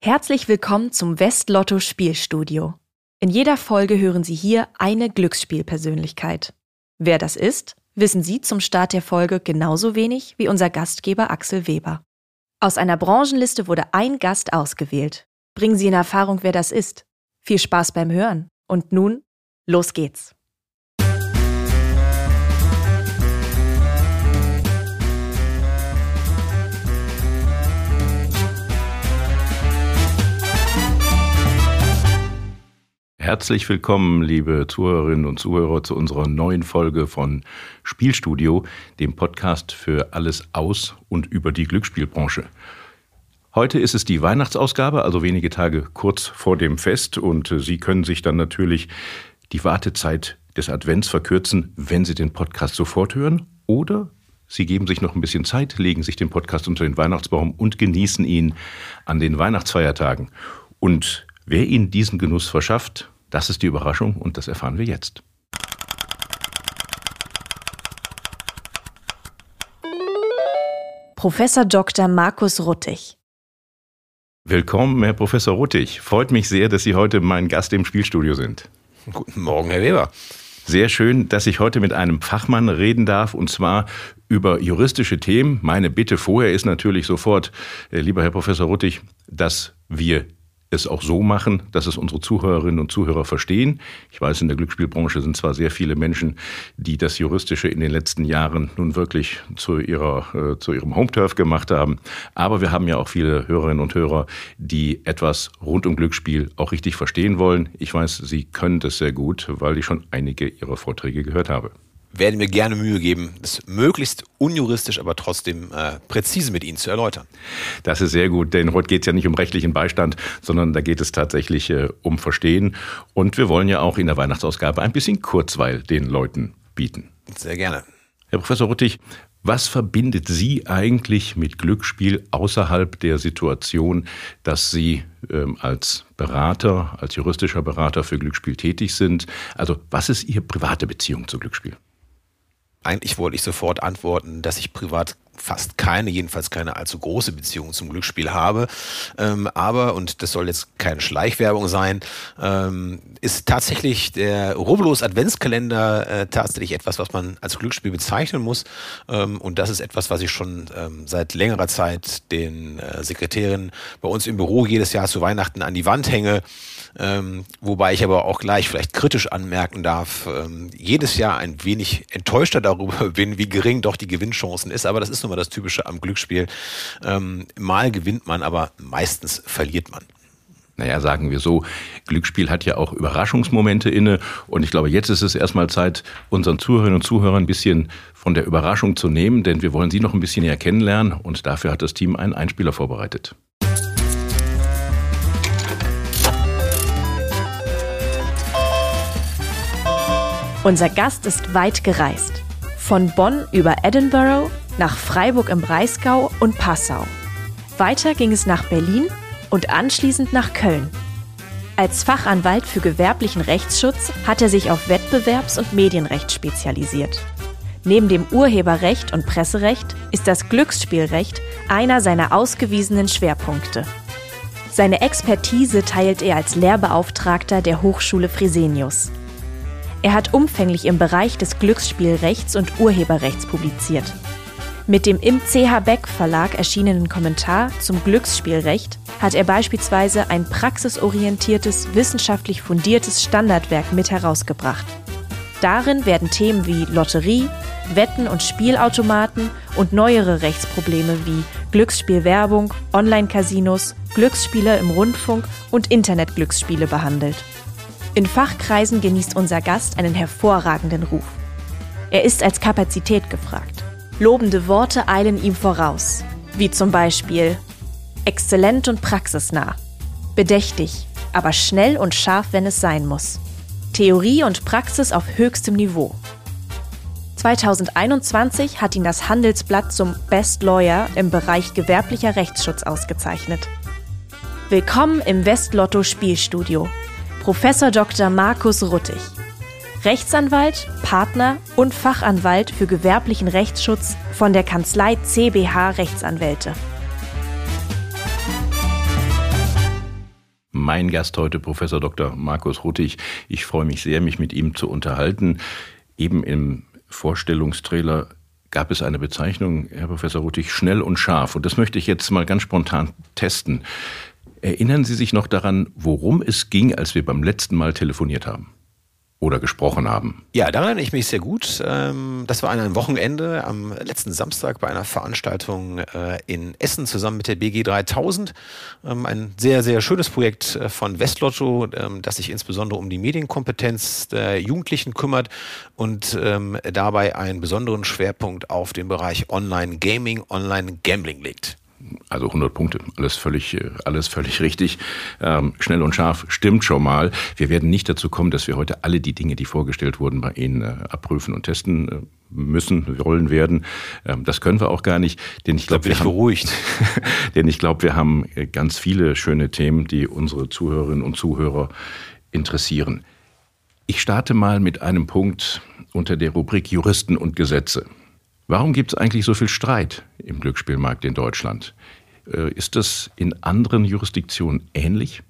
Herzlich willkommen zum Westlotto Spielstudio. In jeder Folge hören Sie hier eine Glücksspielpersönlichkeit. Wer das ist, wissen Sie zum Start der Folge genauso wenig wie unser Gastgeber Axel Weber. Aus einer Branchenliste wurde ein Gast ausgewählt. Bringen Sie in Erfahrung, wer das ist. Viel Spaß beim Hören. Und nun, los geht's. Herzlich willkommen, liebe Zuhörerinnen und Zuhörer, zu unserer neuen Folge von Spielstudio, dem Podcast für alles aus und über die Glücksspielbranche. Heute ist es die Weihnachtsausgabe, also wenige Tage kurz vor dem Fest, und Sie können sich dann natürlich die Wartezeit des Advents verkürzen, wenn Sie den Podcast sofort hören oder Sie geben sich noch ein bisschen Zeit, legen sich den Podcast unter den Weihnachtsbaum und genießen ihn an den Weihnachtsfeiertagen. Und wer Ihnen diesen Genuss verschafft, das ist die Überraschung und das erfahren wir jetzt. Professor Dr. Markus Ruttig. Willkommen, Herr Professor Ruttig. Freut mich sehr, dass Sie heute mein Gast im Spielstudio sind. Guten Morgen, Herr Weber. Sehr schön, dass ich heute mit einem Fachmann reden darf und zwar über juristische Themen. Meine Bitte vorher ist natürlich sofort, äh, lieber Herr Professor Ruttig, dass wir es auch so machen, dass es unsere Zuhörerinnen und Zuhörer verstehen. Ich weiß, in der Glücksspielbranche sind zwar sehr viele Menschen, die das Juristische in den letzten Jahren nun wirklich zu, ihrer, äh, zu ihrem Home-Turf gemacht haben, aber wir haben ja auch viele Hörerinnen und Hörer, die etwas rund um Glücksspiel auch richtig verstehen wollen. Ich weiß, Sie können das sehr gut, weil ich schon einige Ihrer Vorträge gehört habe werde mir gerne Mühe geben, das möglichst unjuristisch, aber trotzdem äh, präzise mit Ihnen zu erläutern. Das ist sehr gut, denn heute geht es ja nicht um rechtlichen Beistand, sondern da geht es tatsächlich äh, um Verstehen. Und wir wollen ja auch in der Weihnachtsausgabe ein bisschen Kurzweil den Leuten bieten. Sehr gerne. Herr Professor Ruttig, was verbindet Sie eigentlich mit Glücksspiel außerhalb der Situation, dass Sie ähm, als Berater, als juristischer Berater für Glücksspiel tätig sind? Also was ist Ihre private Beziehung zu Glücksspiel? Eigentlich wollte ich sofort antworten, dass ich privat fast keine, jedenfalls keine allzu große Beziehung zum Glücksspiel habe. Ähm, aber, und das soll jetzt keine Schleichwerbung sein, ähm, ist tatsächlich der Rubbellos Adventskalender äh, tatsächlich etwas, was man als Glücksspiel bezeichnen muss. Ähm, und das ist etwas, was ich schon ähm, seit längerer Zeit den äh, Sekretärinnen bei uns im Büro jedes Jahr zu Weihnachten an die Wand hänge. Ähm, wobei ich aber auch gleich vielleicht kritisch anmerken darf, ähm, jedes Jahr ein wenig enttäuschter darüber bin, wie gering doch die Gewinnchancen ist. Aber das ist nun mal das Typische am Glücksspiel. Ähm, mal gewinnt man, aber meistens verliert man. Naja, sagen wir so, Glücksspiel hat ja auch Überraschungsmomente inne. Und ich glaube, jetzt ist es erstmal Zeit, unseren Zuhörerinnen und Zuhörern ein bisschen von der Überraschung zu nehmen, denn wir wollen sie noch ein bisschen näher kennenlernen. Und dafür hat das Team einen Einspieler vorbereitet. Unser Gast ist weit gereist. Von Bonn über Edinburgh nach Freiburg im Breisgau und Passau. Weiter ging es nach Berlin und anschließend nach Köln. Als Fachanwalt für gewerblichen Rechtsschutz hat er sich auf Wettbewerbs- und Medienrecht spezialisiert. Neben dem Urheberrecht und Presserecht ist das Glücksspielrecht einer seiner ausgewiesenen Schwerpunkte. Seine Expertise teilt er als Lehrbeauftragter der Hochschule Fresenius. Er hat umfänglich im Bereich des Glücksspielrechts und Urheberrechts publiziert. Mit dem im CH Beck Verlag erschienenen Kommentar zum Glücksspielrecht hat er beispielsweise ein praxisorientiertes, wissenschaftlich fundiertes Standardwerk mit herausgebracht. Darin werden Themen wie Lotterie, Wetten und Spielautomaten und neuere Rechtsprobleme wie Glücksspielwerbung, Online-Casinos, Glücksspiele im Rundfunk und Internetglücksspiele behandelt. In Fachkreisen genießt unser Gast einen hervorragenden Ruf. Er ist als Kapazität gefragt. Lobende Worte eilen ihm voraus, wie zum Beispiel exzellent und praxisnah, bedächtig, aber schnell und scharf, wenn es sein muss. Theorie und Praxis auf höchstem Niveau. 2021 hat ihn das Handelsblatt zum Best Lawyer im Bereich gewerblicher Rechtsschutz ausgezeichnet. Willkommen im Westlotto Spielstudio. Professor Dr. Markus Ruttig. Rechtsanwalt, Partner und Fachanwalt für gewerblichen Rechtsschutz von der Kanzlei CBH Rechtsanwälte. Mein Gast heute, Professor Dr. Markus Ruttig. Ich freue mich sehr, mich mit ihm zu unterhalten. Eben im Vorstellungstrailer gab es eine Bezeichnung, Herr Professor Ruttig, schnell und scharf. Und das möchte ich jetzt mal ganz spontan testen. Erinnern Sie sich noch daran, worum es ging, als wir beim letzten Mal telefoniert haben? Oder gesprochen haben. Ja, daran erinnere ich mich sehr gut. Ähm, das war an einem Wochenende am letzten Samstag bei einer Veranstaltung äh, in Essen zusammen mit der BG 3000. Ähm, ein sehr, sehr schönes Projekt äh, von Westlotto, ähm, das sich insbesondere um die Medienkompetenz der Jugendlichen kümmert und dabei einen besonderen Schwerpunkt auf den Bereich Online-Gaming, Online-Gambling legt also 100 Punkte, alles völlig, äh, alles völlig richtig. Ähm, schnell und scharf stimmt schon mal. Wir werden nicht dazu kommen, dass wir heute alle die Dinge, die vorgestellt wurden, bei Ihnen äh, abprüfen und testen äh, müssen, wollen werden. Ähm, das können wir auch gar nicht, denn ich glaube, wir haben, beruhigt. denn ich glaube, wir haben äh, ganz viele schöne Themen, die unsere Zuhörerinnen und Zuhörer interessieren. Ich starte mal mit einem Punkt unter der Rubrik Juristen und Gesetze. Warum gibt es eigentlich so viel Streit im Glücksspielmarkt in Deutschland? Äh, ist das in anderen Jurisdiktionen ähnlich?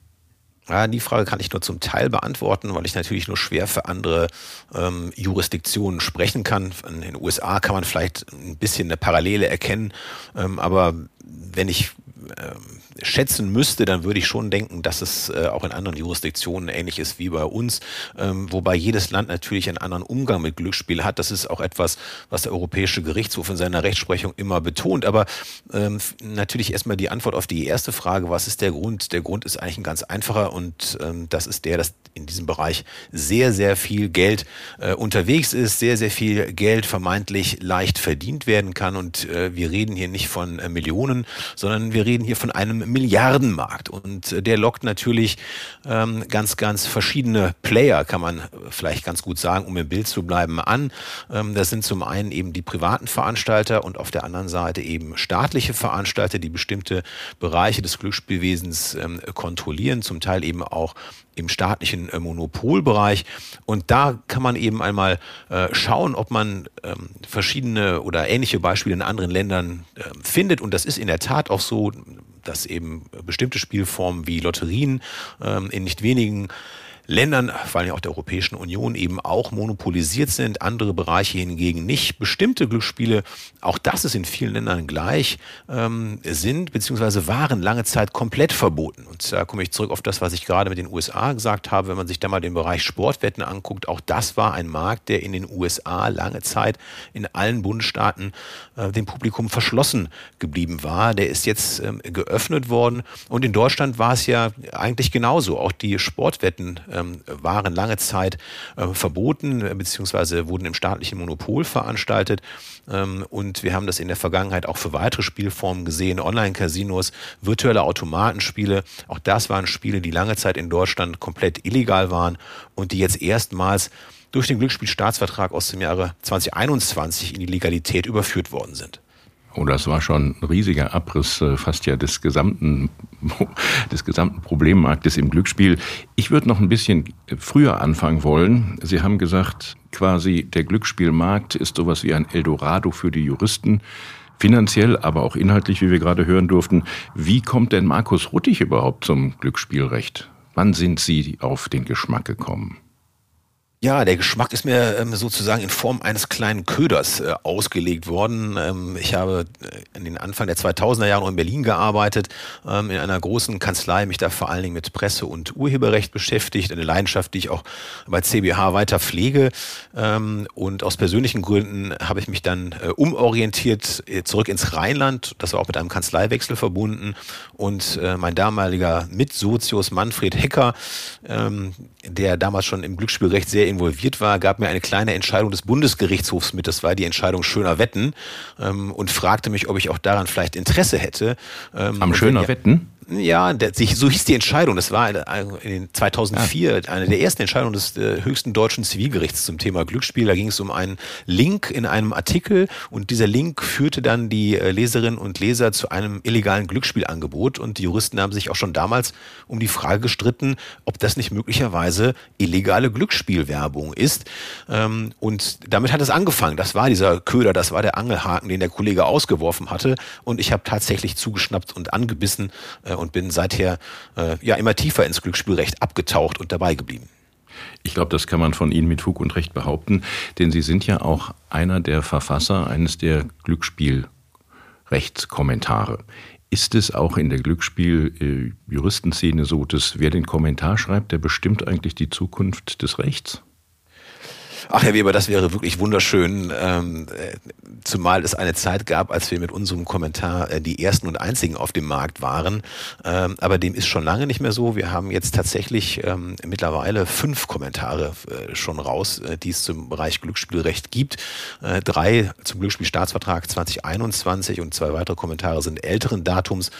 Ja, die Frage kann ich nur zum Teil beantworten, weil ich natürlich nur schwer für andere ähm, Jurisdiktionen sprechen kann. In den USA kann man vielleicht ein bisschen eine Parallele erkennen, ähm, aber wenn ich ähm, schätzen müsste, dann würde ich schon denken, dass es äh, auch in anderen Jurisdiktionen ähnlich ist wie bei uns, ähm, wobei jedes Land natürlich einen anderen Umgang mit Glücksspiel hat. Das ist auch etwas, was der Europäische Gerichtshof in seiner Rechtsprechung immer betont. Aber ähm, natürlich erstmal die Antwort auf die erste Frage, was ist der Grund? Der Grund ist eigentlich ein ganz einfacher und ähm, das ist der, dass in diesem Bereich sehr, sehr viel Geld äh, unterwegs ist, sehr, sehr viel Geld vermeintlich leicht verdient werden kann. Und äh, wir reden hier nicht von äh, Millionen, sondern wir reden hier von einem Milliardenmarkt. Und äh, der lockt natürlich ähm, ganz, ganz verschiedene Player, kann man vielleicht ganz gut sagen, um im Bild zu bleiben, an. Ähm, das sind zum einen eben die privaten Veranstalter und auf der anderen Seite eben staatliche Veranstalter, die bestimmte Bereiche des Glücksspielwesens ähm, kontrollieren, zum Teil eben auch im staatlichen äh, Monopolbereich. Und da kann man eben einmal äh, schauen, ob man ähm, verschiedene oder ähnliche Beispiele in anderen Ländern äh, findet. Und das ist in der Tat auch so, dass eben bestimmte Spielformen wie Lotterien ähm, in nicht wenigen Ländern, vor allem auch der Europäischen Union, eben auch monopolisiert sind, andere Bereiche hingegen nicht. Bestimmte Glücksspiele, auch das ist in vielen Ländern gleich, ähm, sind bzw. waren lange Zeit komplett verboten. Und da komme ich zurück auf das, was ich gerade mit den USA gesagt habe. Wenn man sich da mal den Bereich Sportwetten anguckt, auch das war ein Markt, der in den USA lange Zeit in allen Bundesstaaten äh, dem Publikum verschlossen geblieben war. Der ist jetzt ähm, geöffnet worden. Und in Deutschland war es ja eigentlich genauso. Auch die Sportwetten äh, ähm, waren lange Zeit äh, verboten äh, wurden im staatlichen Monopol veranstaltet. Ähm, und wir haben das in der Vergangenheit auch für weitere Spielformen gesehen, Online-Casinos, virtuelle Automatenspiele. Auch das waren Spiele, die lange Zeit in Deutschland komplett illegal waren und die jetzt erstmals durch den Glücksspielstaatsvertrag aus dem Jahre 2021 in die Legalität überführt worden sind. Oh, das war schon ein riesiger Abriss äh, fast ja des gesamten, des gesamten Problemmarktes im Glücksspiel. Ich würde noch ein bisschen früher anfangen wollen. Sie haben gesagt, quasi der Glücksspielmarkt ist sowas wie ein Eldorado für die Juristen. Finanziell, aber auch inhaltlich, wie wir gerade hören durften. Wie kommt denn Markus Ruttig überhaupt zum Glücksspielrecht? Wann sind Sie auf den Geschmack gekommen? Ja, der Geschmack ist mir ähm, sozusagen in Form eines kleinen Köders äh, ausgelegt worden. Ähm, ich habe äh, in den Anfang der 2000er Jahre noch in Berlin gearbeitet, ähm, in einer großen Kanzlei, mich da vor allen Dingen mit Presse- und Urheberrecht beschäftigt, eine Leidenschaft, die ich auch bei CBH weiter pflege. Ähm, und aus persönlichen Gründen habe ich mich dann äh, umorientiert, äh, zurück ins Rheinland. Das war auch mit einem Kanzleiwechsel verbunden. Und äh, mein damaliger Mitsozius Manfred Hecker, ähm, der damals schon im Glücksspielrecht sehr involviert war, gab mir eine kleine Entscheidung des Bundesgerichtshofs mit, das war die Entscheidung Schöner Wetten, ähm, und fragte mich, ob ich auch daran vielleicht Interesse hätte. Ähm, Am Schöner Wetten? Ja, der, so hieß die Entscheidung. Das war in 2004 ja. eine der ersten Entscheidungen des äh, höchsten deutschen Zivilgerichts zum Thema Glücksspiel. Da ging es um einen Link in einem Artikel und dieser Link führte dann die äh, Leserinnen und Leser zu einem illegalen Glücksspielangebot und die Juristen haben sich auch schon damals um die Frage gestritten, ob das nicht möglicherweise illegale Glücksspielwerbung ist. Ähm, und damit hat es angefangen. Das war dieser Köder, das war der Angelhaken, den der Kollege ausgeworfen hatte und ich habe tatsächlich zugeschnappt und angebissen äh, und bin seither äh, ja immer tiefer ins Glücksspielrecht abgetaucht und dabei geblieben. Ich glaube, das kann man von Ihnen mit Fug und Recht behaupten, denn Sie sind ja auch einer der Verfasser eines der Glücksspielrechtskommentare. Ist es auch in der Glücksspiel-Juristenszene so, dass wer den Kommentar schreibt, der bestimmt eigentlich die Zukunft des Rechts? Ach, Herr Weber, das wäre wirklich wunderschön, ähm, äh, zumal es eine Zeit gab, als wir mit unserem Kommentar äh, die ersten und einzigen auf dem Markt waren. Ähm, aber dem ist schon lange nicht mehr so. Wir haben jetzt tatsächlich ähm, mittlerweile fünf Kommentare äh, schon raus, äh, die es zum Bereich Glücksspielrecht gibt. Äh, drei zum Glücksspielstaatsvertrag 2021 und zwei weitere Kommentare sind älteren Datums.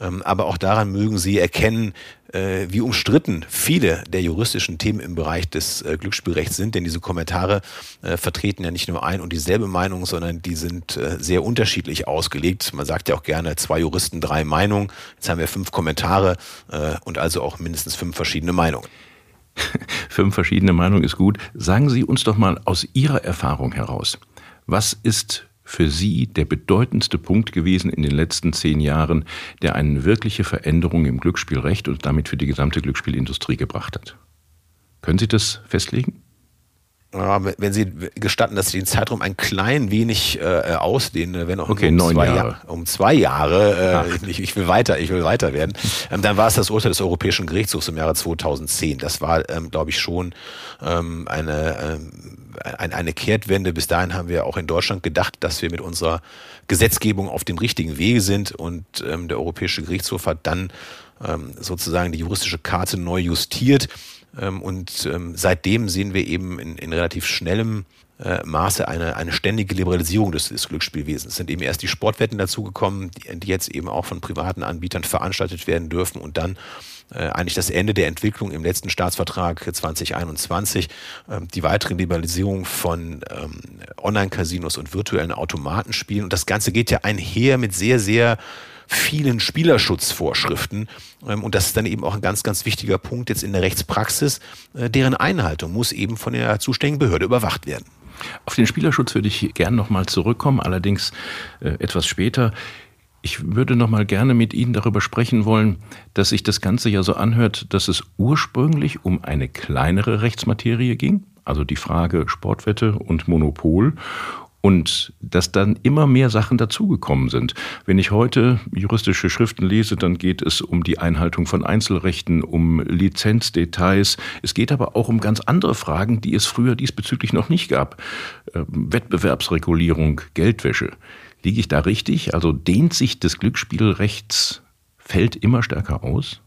Ähm, aber auch daran mögen Sie erkennen, äh, wie umstritten viele der juristischen Themen im Bereich des äh, Glücksspielrechts sind, denn diese Kommentare äh, vertreten ja nicht nur ein und dieselbe Meinung, sondern die sind äh, sehr unterschiedlich ausgelegt. Man sagt ja auch gerne zwei Juristen, drei Meinungen. Jetzt haben wir fünf Kommentare äh, und also auch mindestens fünf verschiedene Meinungen. fünf verschiedene Meinungen ist gut. Sagen Sie uns doch mal aus Ihrer Erfahrung heraus, was ist für Sie der bedeutendste Punkt gewesen in den letzten zehn Jahren, der eine wirkliche Veränderung im Glücksspielrecht und damit für die gesamte Glücksspielindustrie gebracht hat? Können Sie das festlegen? Wenn Sie gestatten, dass ich den Zeitraum ein klein wenig äh, ausdehne, wenn auch okay, um, zwei Jahre. Jahr, um zwei Jahre, äh, ich, ich, will weiter, ich will weiter werden, ähm, dann war es das Urteil des Europäischen Gerichtshofs im Jahre 2010. Das war, ähm, glaube ich, schon ähm, eine, ähm, eine, eine Kehrtwende. Bis dahin haben wir auch in Deutschland gedacht, dass wir mit unserer Gesetzgebung auf dem richtigen Wege sind und ähm, der Europäische Gerichtshof hat dann ähm, sozusagen die juristische Karte neu justiert und ähm, seitdem sehen wir eben in, in relativ schnellem äh, Maße eine, eine ständige Liberalisierung des, des Glücksspielwesens. Es sind eben erst die Sportwetten dazugekommen, die, die jetzt eben auch von privaten Anbietern veranstaltet werden dürfen und dann äh, eigentlich das Ende der Entwicklung im letzten Staatsvertrag 2021, ähm, die weitere Liberalisierung von ähm, Online-Casinos und virtuellen Automatenspielen. Und das Ganze geht ja einher mit sehr, sehr vielen Spielerschutzvorschriften. Ähm, und das ist dann eben auch ein ganz, ganz wichtiger Punkt jetzt in der Rechtspraxis. Äh, deren Einhaltung muss eben von der zuständigen Behörde überwacht werden. Auf den Spielerschutz würde ich gern nochmal zurückkommen, allerdings äh, etwas später. Ich würde noch mal gerne mit Ihnen darüber sprechen wollen, dass sich das Ganze ja so anhört, dass es ursprünglich um eine kleinere Rechtsmaterie ging, also die Frage Sportwette und Monopol, und dass dann immer mehr Sachen dazugekommen sind. Wenn ich heute juristische Schriften lese, dann geht es um die Einhaltung von Einzelrechten, um Lizenzdetails. Es geht aber auch um ganz andere Fragen, die es früher diesbezüglich noch nicht gab. Ähm, Wettbewerbsregulierung, Geldwäsche. Liege ich da richtig? Also dehnt sich das Glücksspielrechtsfeld immer stärker aus?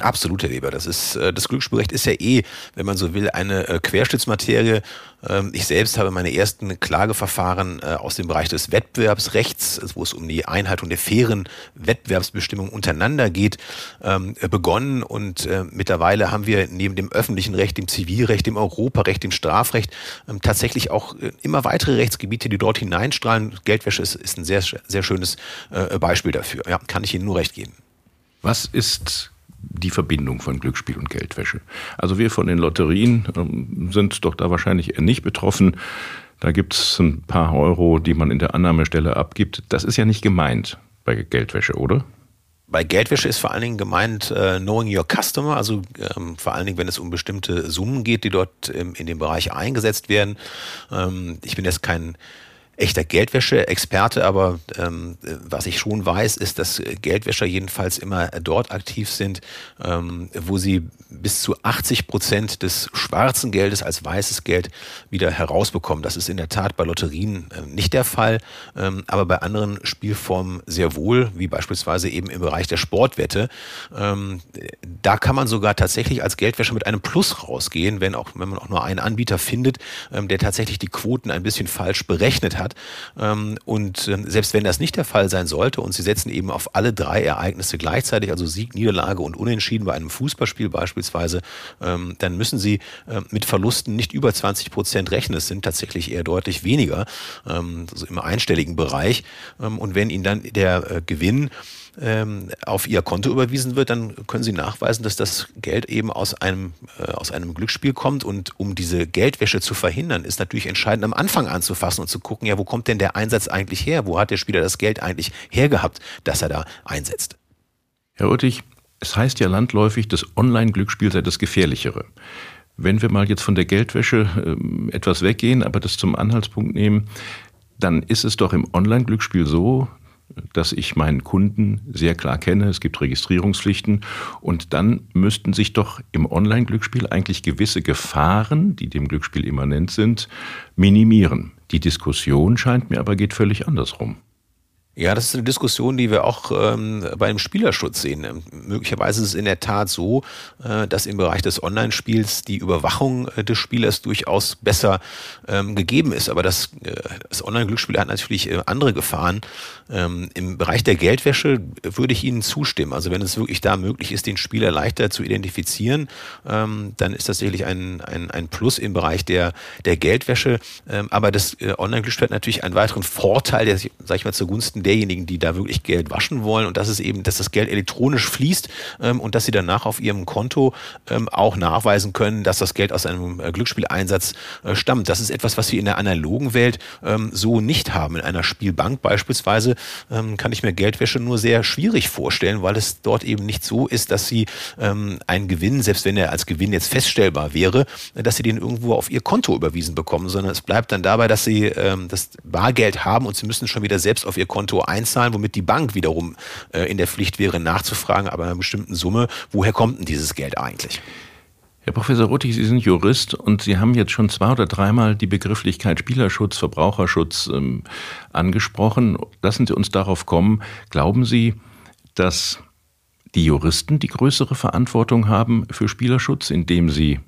Absolut, Herr Weber. Das ist äh, das Glücksspielrecht ist ja eh, wenn man so will, eine äh, Querschnittsmaterie. Ähm, ich selbst habe meine ersten Klageverfahren äh, aus dem Bereich des Wettbewerbsrechts, wo es um die Einhaltung der fairen Wettbewerbsbestimmungen untereinander geht, ähm, begonnen. Und mittlerweile haben wir neben dem öffentlichen Recht, dem Zivilrecht, dem Europarecht, dem Strafrecht ähm, tatsächlich auch immer weitere Rechtsgebiete, die dort hineinstrahlen. Geldwäsche ist, ist ein sehr, sehr schönes Beispiel dafür. Ja, kann ich Ihnen nur recht geben. Was ist die Verbindung von Glücksspiel und Geldwäsche. Also wir von den Lotterien ähm, sind doch da wahrscheinlich eher nicht betroffen. Da gibt es ein paar Euro, die man in der Annahmestelle abgibt. Das ist ja nicht gemeint bei Geldwäsche, oder? Bei Geldwäsche ist vor allen Dingen gemeint äh, Knowing Your Customer, also ähm, vor allen Dingen, wenn es um bestimmte Summen geht, die dort ähm, in dem Bereich eingesetzt werden. Ähm, ich bin jetzt kein echter Geldwäsche-Experte, aber ähm, was ich schon weiß, ist, dass Geldwäscher jedenfalls immer dort aktiv sind, ähm, wo sie bis zu 80 Prozent des schwarzen Geldes als weißes Geld wieder herausbekommen. Das ist in der Tat bei Lotterien äh, nicht der Fall, ähm, aber bei anderen Spielformen sehr wohl, wie beispielsweise eben im Bereich der Sportwette. Ähm, da kann man sogar tatsächlich als Geldwäscher mit einem Plus rausgehen, wenn auch wenn man auch nur einen Anbieter findet, ähm, der tatsächlich die Quoten ein bisschen falsch berechnet hat. Ähm, und ähm, selbst wenn das nicht der Fall sein sollte und Sie setzen eben auf alle drei Ereignisse gleichzeitig, also Sieg, Niederlage und Unentschieden bei einem Fußballspiel beispielsweise, ähm, dann müssen Sie mit Verlusten nicht über 20 Prozent rechnen. Es sind tatsächlich eher deutlich weniger, also im einstelligen Bereich. Und wenn Ihnen dann der äh, Gewinn ähm, auf ihr Konto überwiesen wird, dann können sie nachweisen, dass das Geld eben aus einem, äh, aus einem Glücksspiel kommt. Und um diese Geldwäsche zu verhindern, ist natürlich entscheidend, am Anfang anzufassen und zu gucken, ja, wo kommt denn der Einsatz eigentlich her? Wo hat der Spieler das Geld eigentlich hergehabt, dass er da einsetzt? Herr Rüttig, es heißt ja landläufig, das Online-Glücksspiel sei das Gefährlichere. Wenn wir mal jetzt von der Geldwäsche äh, etwas weggehen, aber das zum Anhaltspunkt nehmen, dann ist es doch im Online-Glücksspiel so, dass ich meinen Kunden sehr klar kenne. Es gibt Registrierungspflichten. Und dann müssten sich doch im Online-Glücksspiel eigentlich gewisse Gefahren, die dem Glücksspiel immanent sind, minimieren. Die Diskussion scheint mir aber geht völlig andersrum. Ja, das ist eine Diskussion, die wir auch ähm, beim Spielerschutz sehen. Ähm, möglicherweise ist es in der Tat so, äh, dass im Bereich des Online-Spiels die Überwachung äh, des Spielers durchaus besser ähm, gegeben ist. Aber das, äh, das Online-Glücksspiel hat natürlich äh, andere Gefahren. Ähm, Im Bereich der Geldwäsche würde ich Ihnen zustimmen. Also wenn es wirklich da möglich ist, den Spieler leichter zu identifizieren, ähm, dann ist das sicherlich ein, ein, ein Plus im Bereich der, der Geldwäsche. Ähm, aber das äh, Online-Glücksspiel hat natürlich einen weiteren Vorteil, der, sag ich mal, zugunsten derjenigen, die da wirklich Geld waschen wollen und das ist eben, dass das Geld elektronisch fließt ähm, und dass sie danach auf ihrem Konto ähm, auch nachweisen können, dass das Geld aus einem äh, Glücksspieleinsatz äh, stammt. Das ist etwas, was wir in der analogen Welt ähm, so nicht haben. In einer Spielbank beispielsweise ähm, kann ich mir Geldwäsche nur sehr schwierig vorstellen, weil es dort eben nicht so ist, dass sie ähm, einen Gewinn, selbst wenn er als Gewinn jetzt feststellbar wäre, dass sie den irgendwo auf ihr Konto überwiesen bekommen, sondern es bleibt dann dabei, dass sie ähm, das Bargeld haben und sie müssen schon wieder selbst auf ihr Konto Konto einzahlen, womit die Bank wiederum äh, in der Pflicht wäre, nachzufragen, aber einer bestimmten Summe, woher kommt denn dieses Geld eigentlich? Herr Professor Ruttig, Sie sind Jurist und Sie haben jetzt schon zwei oder dreimal die Begrifflichkeit Spielerschutz, Verbraucherschutz ähm, angesprochen. Lassen Sie uns darauf kommen. Glauben Sie, dass die Juristen die größere Verantwortung haben für Spielerschutz, indem sie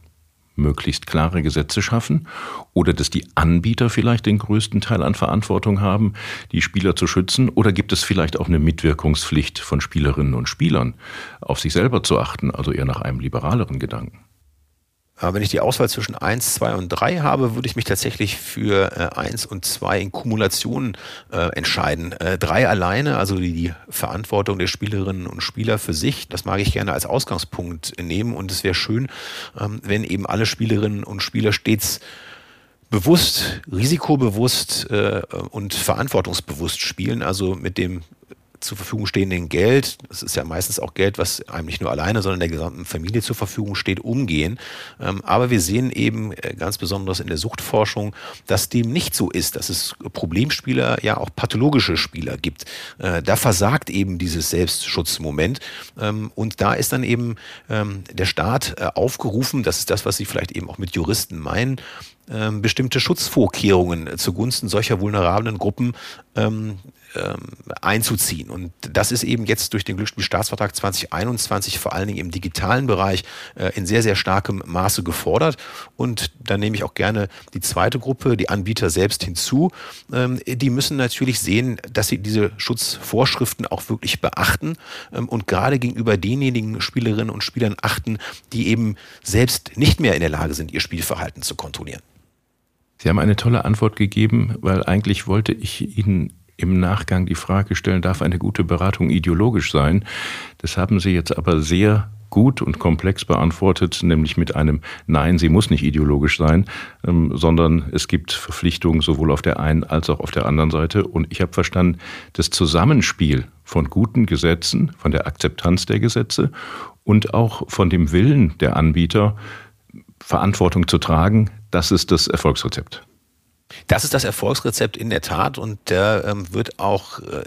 möglichst klare Gesetze schaffen oder dass die Anbieter vielleicht den größten Teil an Verantwortung haben, die Spieler zu schützen oder gibt es vielleicht auch eine Mitwirkungspflicht von Spielerinnen und Spielern, auf sich selber zu achten, also eher nach einem liberaleren Gedanken? Wenn ich die Auswahl zwischen 1, 2 und 3 habe, würde ich mich tatsächlich für äh, 1 und 2 in Kumulation äh, entscheiden. Äh, 3 alleine, also die, die, Verantwortung der Spielerinnen und Spieler für sich, das mag ich gerne als Ausgangspunkt nehmen und es wäre schön, ähm, wenn eben alle Spielerinnen und Spieler stets bewusst, risikobewusst äh, und verantwortungsbewusst spielen, also mit dem zur Verfügung stehenden Geld, das ist ja meistens auch Geld, was einem nicht nur alleine, sondern der gesamten Familie zur Verfügung steht, umgehen. Ähm, aber wir sehen eben äh, ganz besonders in der Suchtforschung, dass dem nicht so ist, dass es Problemspieler, ja auch pathologische Spieler gibt. Äh, da versagt eben dieses Selbstschutzmoment. Ähm, und da ist dann eben ähm, der Staat äh, aufgerufen, das ist das, was Sie vielleicht eben auch mit Juristen meinen, bestimmte Schutzvorkehrungen zugunsten solcher vulnerablen Gruppen ähm, einzuziehen. Und das ist eben jetzt durch den Glücksspielstaatsvertrag 2021 vor allen Dingen im digitalen Bereich äh, in sehr, sehr starkem Maße gefordert. Und da nehme ich auch gerne die zweite Gruppe, die Anbieter selbst hinzu. Ähm, die müssen natürlich sehen, dass sie diese Schutzvorschriften auch wirklich beachten ähm, und gerade gegenüber denjenigen Spielerinnen und Spielern achten, die eben selbst nicht mehr in der Lage sind, ihr Spielverhalten zu kontrollieren. Sie haben eine tolle Antwort gegeben, weil eigentlich wollte ich Ihnen im Nachgang die Frage stellen, darf eine gute Beratung ideologisch sein? Das haben Sie jetzt aber sehr gut und komplex beantwortet, nämlich mit einem Nein, sie muss nicht ideologisch sein, ähm, sondern es gibt Verpflichtungen sowohl auf der einen als auch auf der anderen Seite. Und ich habe verstanden, das Zusammenspiel von guten Gesetzen, von der Akzeptanz der Gesetze und auch von dem Willen der Anbieter, Verantwortung zu tragen, das ist das Erfolgsrezept. Das ist das Erfolgsrezept in der Tat und der ähm, wird auch äh,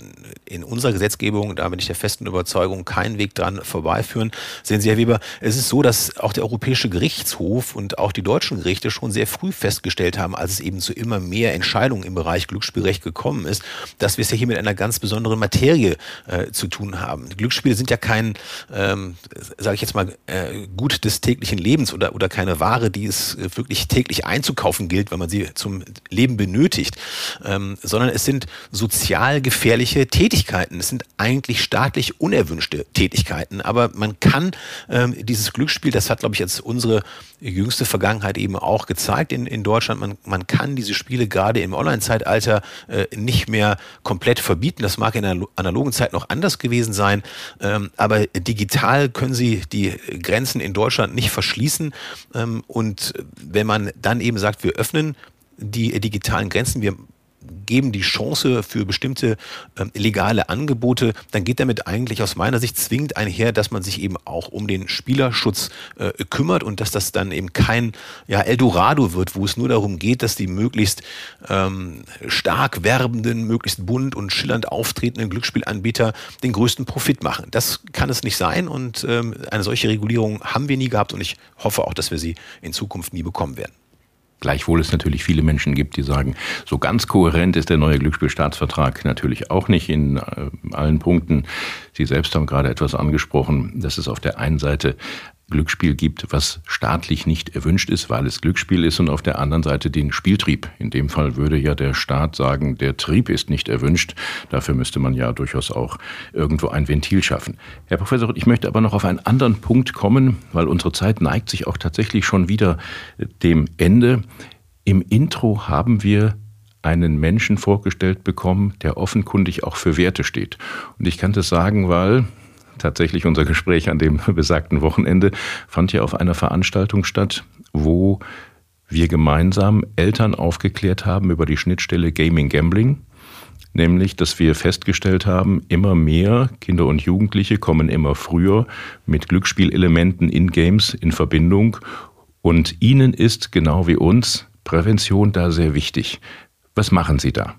in unserer Gesetzgebung, da bin ich der festen Überzeugung, keinen Weg dran vorbeiführen. Sehen Sie, Herr Weber, es ist so, dass auch der Europäische Gerichtshof und auch die deutschen Gerichte schon sehr früh festgestellt haben, als es eben zu immer mehr Entscheidungen im Bereich Glücksspielrecht gekommen ist, dass wir es ja hier mit einer ganz besonderen Materie äh, zu tun haben. Glücksspiele sind ja kein, ähm, sage ich jetzt mal, äh, Gut des täglichen Lebens oder, oder keine Ware, die es wirklich täglich einzukaufen gilt, wenn man sie zum Leben benötigt, ähm, sondern es sind sozial gefährliche Tätigkeiten. Es sind eigentlich staatlich unerwünschte Tätigkeiten. Aber man kann ähm, dieses Glücksspiel, das hat, glaube ich, jetzt unsere jüngste Vergangenheit eben auch gezeigt in, in Deutschland, man, man kann diese Spiele gerade im Online-Zeitalter äh, nicht mehr komplett verbieten. Das mag in der analogen Zeit noch anders gewesen sein, ähm, aber digital können sie die Grenzen in Deutschland nicht verschließen. Ähm, und wenn man dann eben sagt, wir öffnen die digitalen Grenzen. Wir geben die Chance für bestimmte ähm, legale Angebote, dann geht damit eigentlich aus meiner Sicht zwingend einher, dass man sich eben auch um den Spielerschutz äh, kümmert und dass das dann eben kein ja, Eldorado wird, wo es nur darum geht, dass die möglichst ähm, stark werbenden, möglichst bunt und schillernd auftretenden Glücksspielanbieter den größten Profit machen. Das kann es nicht sein und ähm, eine solche Regulierung haben wir nie gehabt und ich hoffe auch, dass wir sie in Zukunft nie bekommen werden. Gleichwohl es natürlich viele Menschen gibt, die sagen, so ganz kohärent ist der neue Glücksspielstaatsvertrag natürlich auch nicht in äh, allen Punkten. Sie selbst haben gerade etwas angesprochen, dass es auf der einen Seite Glücksspiel gibt, was staatlich nicht erwünscht ist, weil es Glücksspiel ist und auf der anderen Seite den Spieltrieb. In dem Fall würde ja der Staat sagen, der Trieb ist nicht erwünscht. Dafür müsste man ja durchaus auch irgendwo ein Ventil schaffen. Herr Professor, ich möchte aber noch auf einen anderen Punkt kommen, weil unsere Zeit neigt sich auch tatsächlich schon wieder dem Ende. Im Intro haben wir einen Menschen vorgestellt bekommen, der offenkundig auch für Werte steht. Und ich kann das sagen, weil tatsächlich unser Gespräch an dem besagten Wochenende fand ja auf einer Veranstaltung statt, wo wir gemeinsam Eltern aufgeklärt haben über die Schnittstelle Gaming Gambling. Nämlich, dass wir festgestellt haben, immer mehr Kinder und Jugendliche kommen immer früher mit Glücksspielelementen in Games in Verbindung. Und ihnen ist genau wie uns Prävention da sehr wichtig. Was machen Sie da?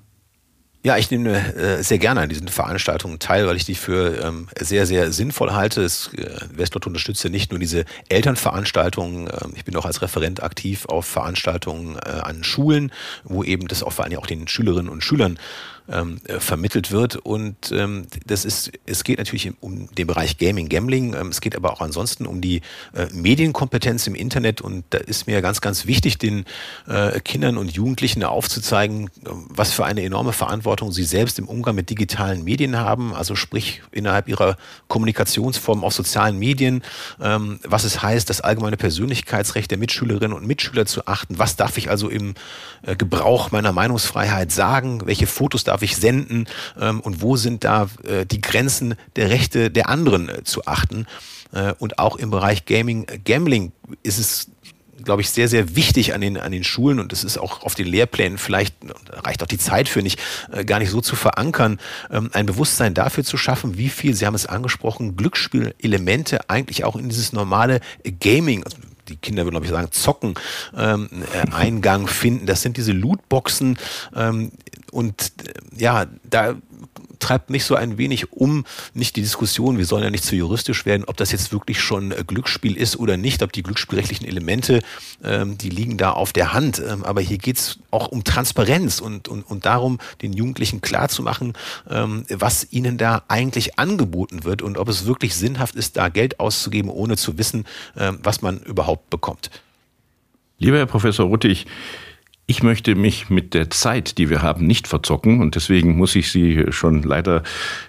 Ja, ich nehme äh, sehr gerne an diesen Veranstaltungen teil, weil ich die für ähm, sehr, sehr sinnvoll halte. Es, äh, Westlot unterstützt ja nicht nur diese Elternveranstaltungen. Äh, ich bin auch als Referent aktiv auf Veranstaltungen äh, an Schulen, wo eben das auch vor allem auch den Schülerinnen und Schülern ähm, äh, vermittelt wird. Und ähm, das ist, es geht natürlich um den Bereich Gaming, Gambling. Ähm, es geht aber auch ansonsten um die äh, Medienkompetenz im Internet. Und da ist mir ganz, ganz wichtig, den äh, Kindern und Jugendlichen aufzuzeigen, äh, was für eine enorme Verantwortung sie selbst im Umgang mit digitalen Medien haben. Also sprich innerhalb ihrer Kommunikationsform auf sozialen Medien, ähm, was es heißt, das allgemeine Persönlichkeitsrecht der Mitschülerinnen und Mitschüler zu achten. Was darf ich also im äh, Gebrauch meiner Meinungsfreiheit sagen? Welche Fotos darf darf ich senden ähm, und wo sind da äh, die Grenzen der Rechte der anderen äh, zu achten. Äh, und auch im Bereich Gaming, Gambling ist es glaube ich, sehr, sehr wichtig an den, an den Schulen und es ist auch auf den Lehrplänen vielleicht, reicht auch die Zeit für nicht, äh, gar nicht so zu verankern, ähm, ein Bewusstsein dafür zu schaffen, wie viel, Sie haben es angesprochen, Glücksspielelemente eigentlich auch in dieses normale Gaming, also die Kinder würden, glaube ich, sagen, zocken, ähm, äh, Eingang finden. Das sind diese Lootboxen. Ähm, und äh, ja, da treibt mich so ein wenig um, nicht die Diskussion, wir sollen ja nicht zu juristisch werden, ob das jetzt wirklich schon äh, Glücksspiel ist oder nicht, ob die glücksspielrechtlichen Elemente, ähm, die liegen da auf der Hand. Ähm, aber hier geht's auch um Transparenz und, und, und darum, den Jugendlichen klarzumachen, ähm, was ihnen da eigentlich angeboten wird und ob es wirklich sinnhaft ist, da Geld auszugeben, ohne zu wissen, ähm, was man überhaupt bekommt. Lieber Herr Professor Ruttig, ich möchte mich mit der Zeit, die wir haben, nicht verzocken und deswegen muss ich Sie schon leider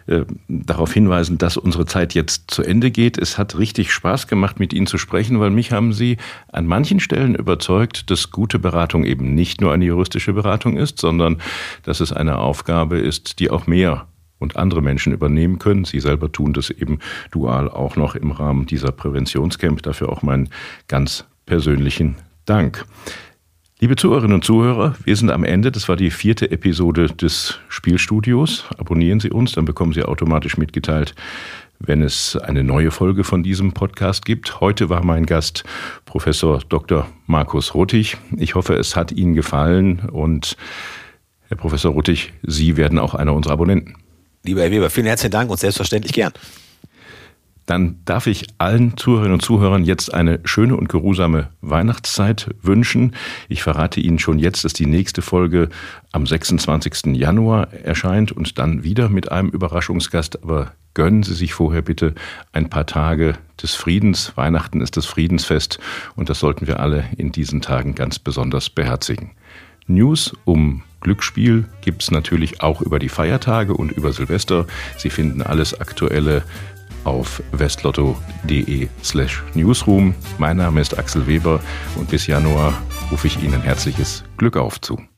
äh, darauf hinweisen, dass unsere Zeit jetzt zu Ende geht. Es hat richtig Spaß gemacht, mit Ihnen zu sprechen, weil mich haben Sie an manchen Stellen überzeugt, dass gute Beratung eben nicht nur eine juristische Beratung ist, sondern dass es eine Aufgabe ist, die auch mehr und andere Menschen übernehmen können. Sie selber tun das eben dual auch noch im Rahmen dieser Präventionscamp. Dafür auch meinen ganz persönlichen Dank. Liebe Zuhörerinnen und Zuhörer, wir sind am Ende. Das war die vierte Episode des Spielstudios. Abonnieren Sie uns, dann bekommen Sie automatisch mitgeteilt, wenn es eine neue Folge von diesem Podcast gibt. Heute war mein Gast Professor Dr. Markus Ruttig. Ich hoffe, es hat Ihnen gefallen und Herr Professor Ruttig, Sie werden auch einer unserer Abonnenten. Lieber Herr Weber, vielen herzlichen Dank und selbstverständlich gern dann darf ich allen Zuhörerinnen und Zuhörern jetzt eine schöne und geruhsame Weihnachtszeit wünschen. Ich verrate Ihnen schon jetzt, dass die nächste Folge am 26. Januar erscheint und dann wieder mit einem Überraschungsgast. Aber gönnen Sie sich vorher bitte ein paar Tage des Friedens. Weihnachten ist das Friedensfest und das sollten wir alle in diesen Tagen ganz besonders beherzigen. News um Glücksspiel gibt es natürlich auch über die Feiertage und über Silvester. Sie finden alles Aktuelle auf westlotto.de slash newsroom. Mein Name ist Axel Weber und bis Januar rufe ich Ihnen herzliches Glück auf zu.